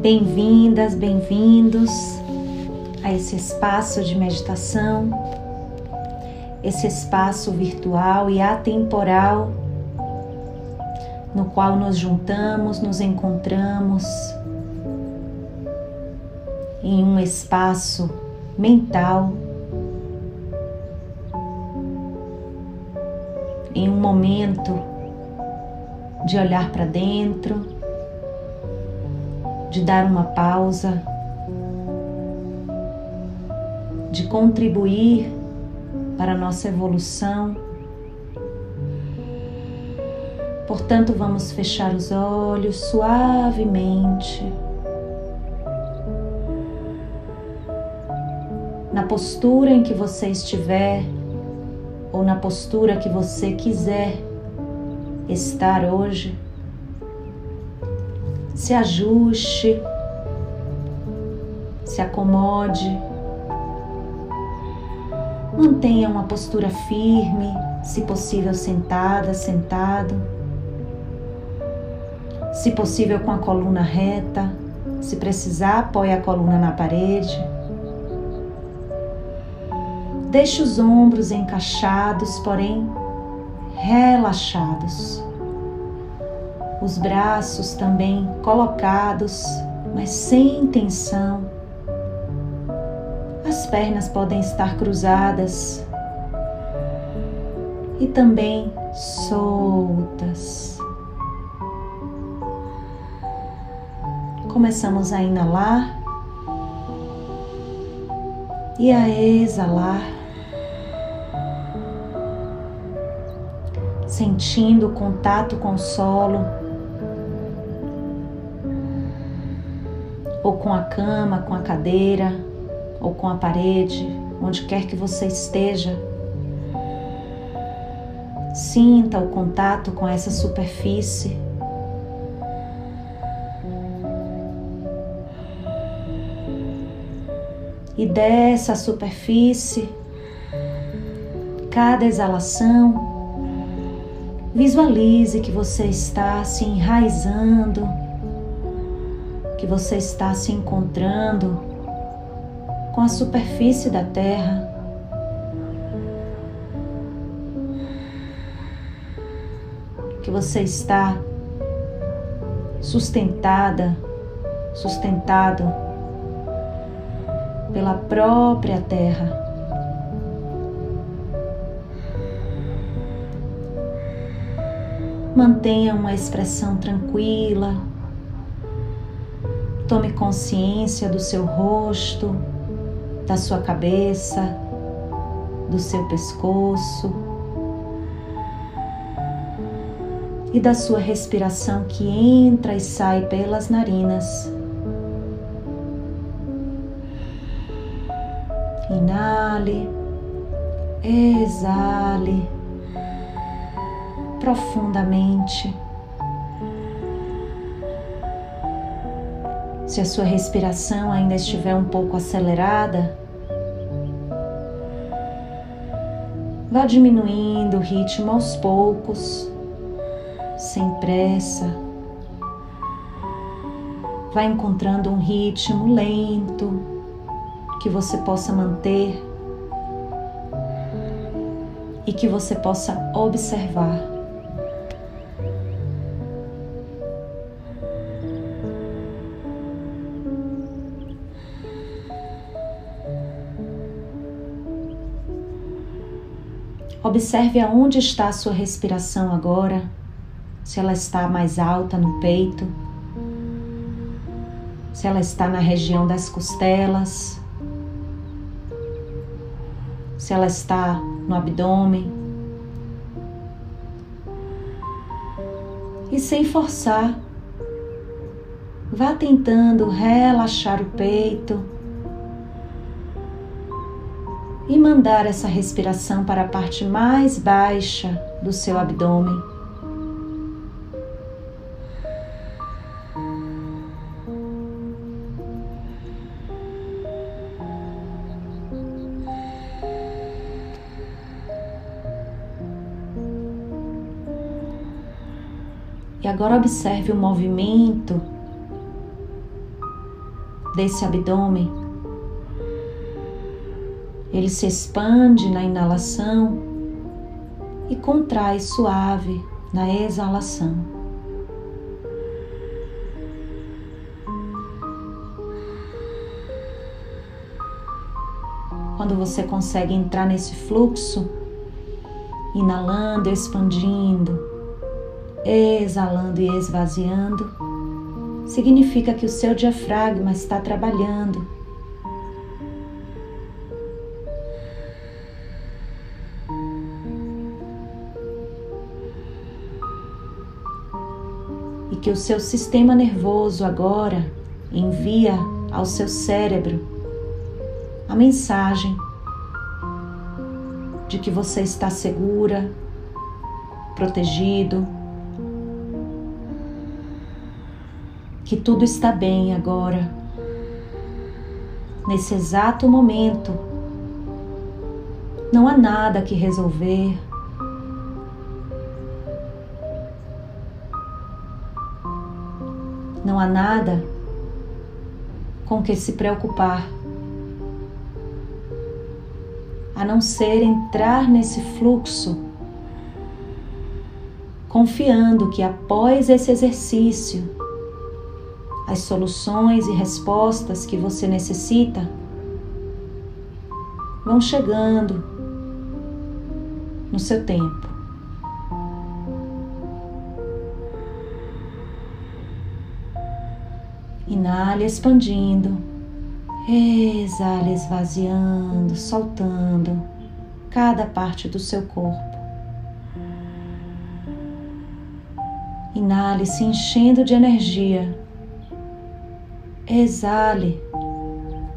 Bem-vindas, bem-vindos a esse espaço de meditação, esse espaço virtual e atemporal no qual nos juntamos, nos encontramos em um espaço mental, em um momento de olhar para dentro de dar uma pausa, de contribuir para a nossa evolução. Portanto, vamos fechar os olhos suavemente. Na postura em que você estiver, ou na postura que você quiser estar hoje se ajuste, se acomode, mantenha uma postura firme, se possível sentada, sentado, se possível com a coluna reta, se precisar, apoie a coluna na parede. Deixe os ombros encaixados, porém relaxados os braços também colocados, mas sem tensão. As pernas podem estar cruzadas e também soltas. Começamos a inalar e a exalar. Sentindo o contato com o solo ou com a cama, com a cadeira, ou com a parede, onde quer que você esteja. Sinta o contato com essa superfície. E dessa superfície, cada exalação, visualize que você está se enraizando você está se encontrando com a superfície da Terra. Que você está sustentada, sustentado pela própria Terra. Mantenha uma expressão tranquila, Tome consciência do seu rosto, da sua cabeça, do seu pescoço e da sua respiração que entra e sai pelas narinas. Inale, exale profundamente. Se a sua respiração ainda estiver um pouco acelerada, vá diminuindo o ritmo aos poucos, sem pressa. Vá encontrando um ritmo lento que você possa manter e que você possa observar. Observe aonde está a sua respiração agora, se ela está mais alta no peito, se ela está na região das costelas, se ela está no abdômen. E sem forçar, vá tentando relaxar o peito e mandar essa respiração para a parte mais baixa do seu abdômen. E agora observe o movimento desse abdômen. Ele se expande na inalação e contrai suave na exalação. Quando você consegue entrar nesse fluxo, inalando, expandindo, exalando e esvaziando, significa que o seu diafragma está trabalhando. Que o seu sistema nervoso agora envia ao seu cérebro a mensagem de que você está segura, protegido, que tudo está bem agora, nesse exato momento. Não há nada que resolver. Não há nada com que se preocupar, a não ser entrar nesse fluxo, confiando que após esse exercício, as soluções e respostas que você necessita vão chegando no seu tempo. Inale expandindo, exale esvaziando, soltando cada parte do seu corpo. Inale se enchendo de energia Exale,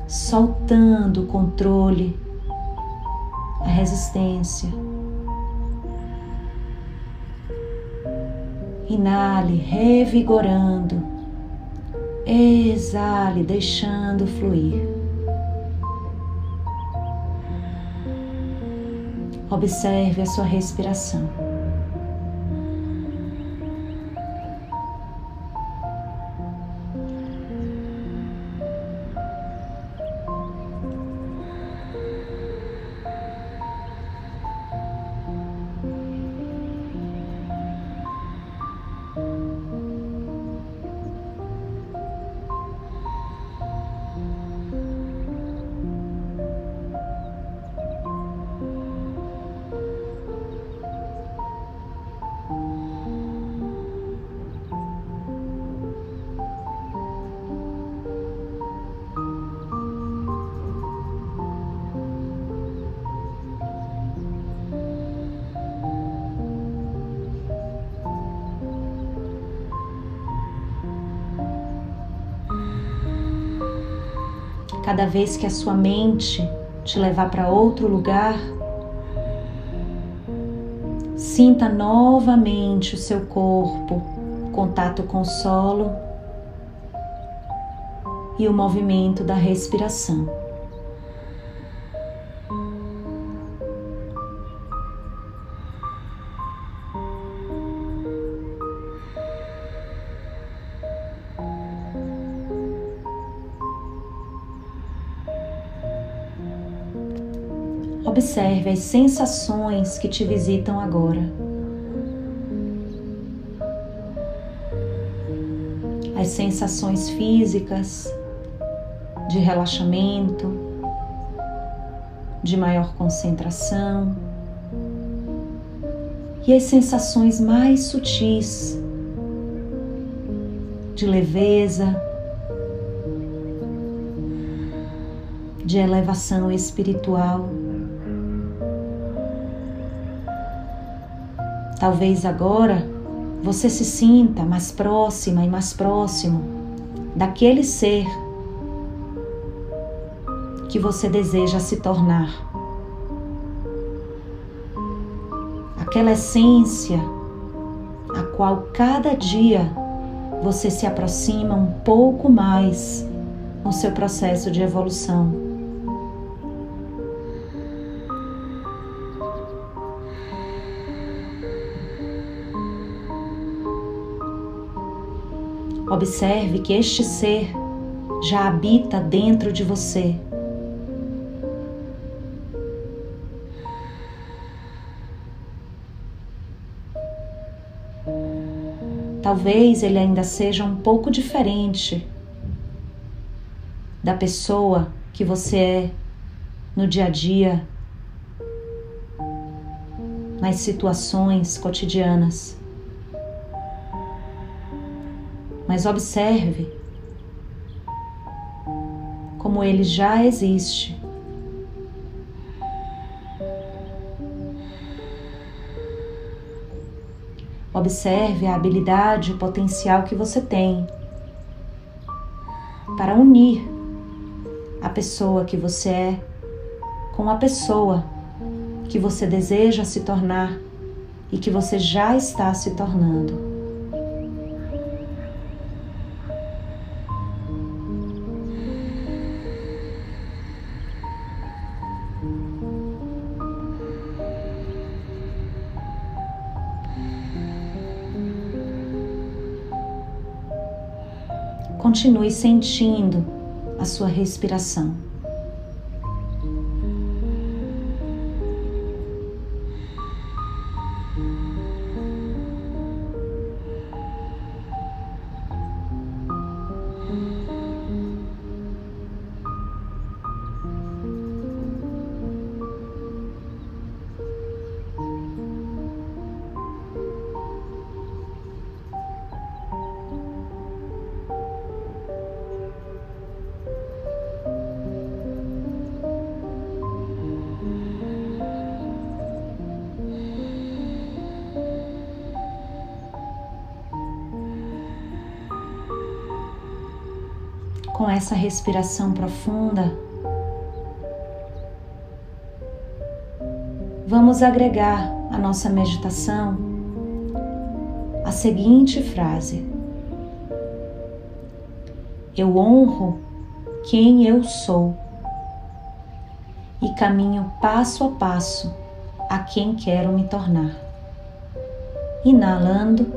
soltando o controle, a resistência. Inale, revigorando. Exale, deixando fluir. Observe a sua respiração. Cada vez que a sua mente te levar para outro lugar, sinta novamente o seu corpo, contato com o solo e o movimento da respiração. Observe as sensações que te visitam agora. As sensações físicas de relaxamento, de maior concentração e as sensações mais sutis de leveza, de elevação espiritual. Talvez agora você se sinta mais próxima e mais próximo daquele ser que você deseja se tornar. Aquela essência a qual cada dia você se aproxima um pouco mais no seu processo de evolução. Observe que este ser já habita dentro de você. Talvez ele ainda seja um pouco diferente da pessoa que você é no dia a dia, nas situações cotidianas. Mas observe como ele já existe. Observe a habilidade, o potencial que você tem para unir a pessoa que você é com a pessoa que você deseja se tornar e que você já está se tornando. Continue sentindo a sua respiração. Com essa respiração profunda, vamos agregar à nossa meditação a seguinte frase: Eu honro quem eu sou e caminho passo a passo a quem quero me tornar. Inalando,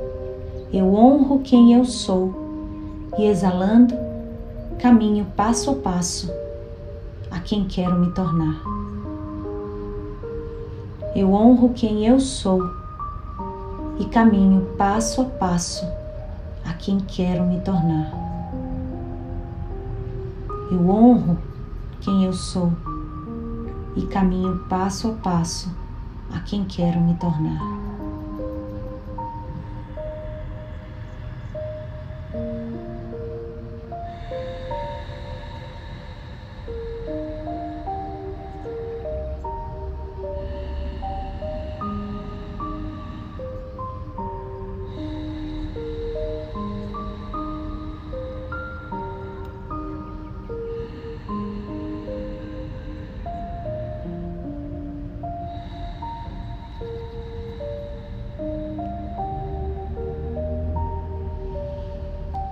eu honro quem eu sou e exalando, caminho passo a passo a quem quero me tornar. Eu honro quem eu sou e caminho passo a passo a quem quero me tornar. Eu honro quem eu sou e caminho passo a passo a quem quero me tornar.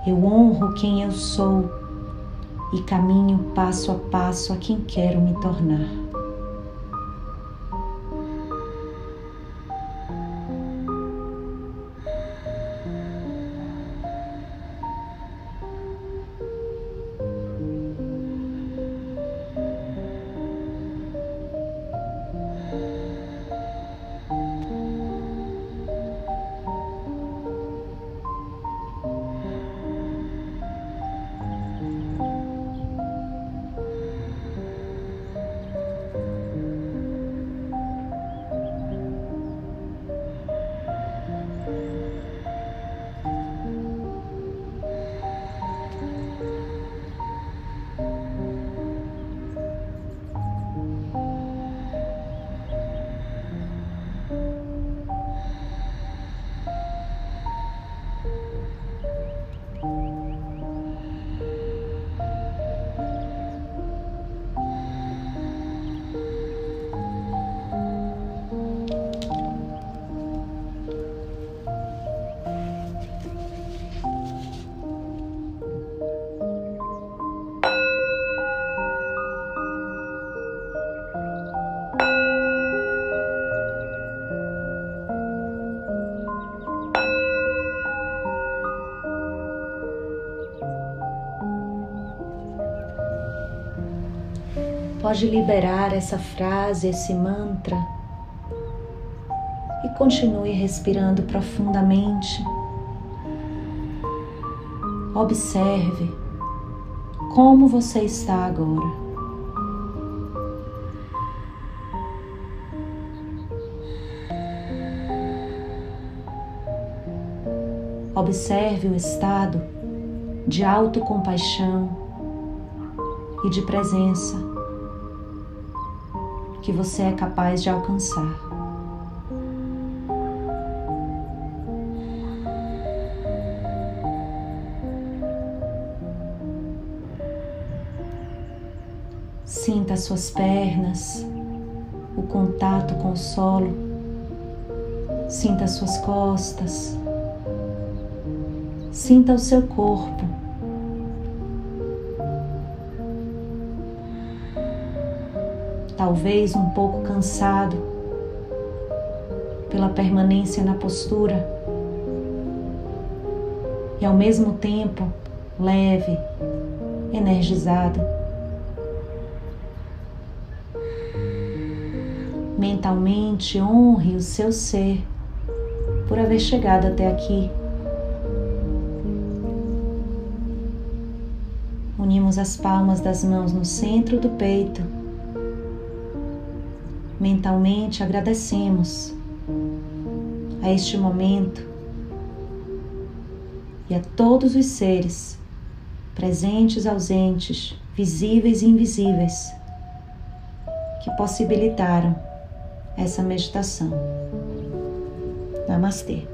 Eu honro quem eu sou e caminho passo a passo a quem quero me tornar. Pode liberar essa frase, esse mantra e continue respirando profundamente. Observe como você está agora. Observe o estado de autocompaixão e de presença que você é capaz de alcançar. Sinta as suas pernas, o contato com o solo. Sinta as suas costas. Sinta o seu corpo. Talvez um pouco cansado pela permanência na postura e ao mesmo tempo leve, energizado. Mentalmente honre o seu ser por haver chegado até aqui. Unimos as palmas das mãos no centro do peito. Mentalmente agradecemos a este momento e a todos os seres, presentes, ausentes, visíveis e invisíveis, que possibilitaram essa meditação. Namastê.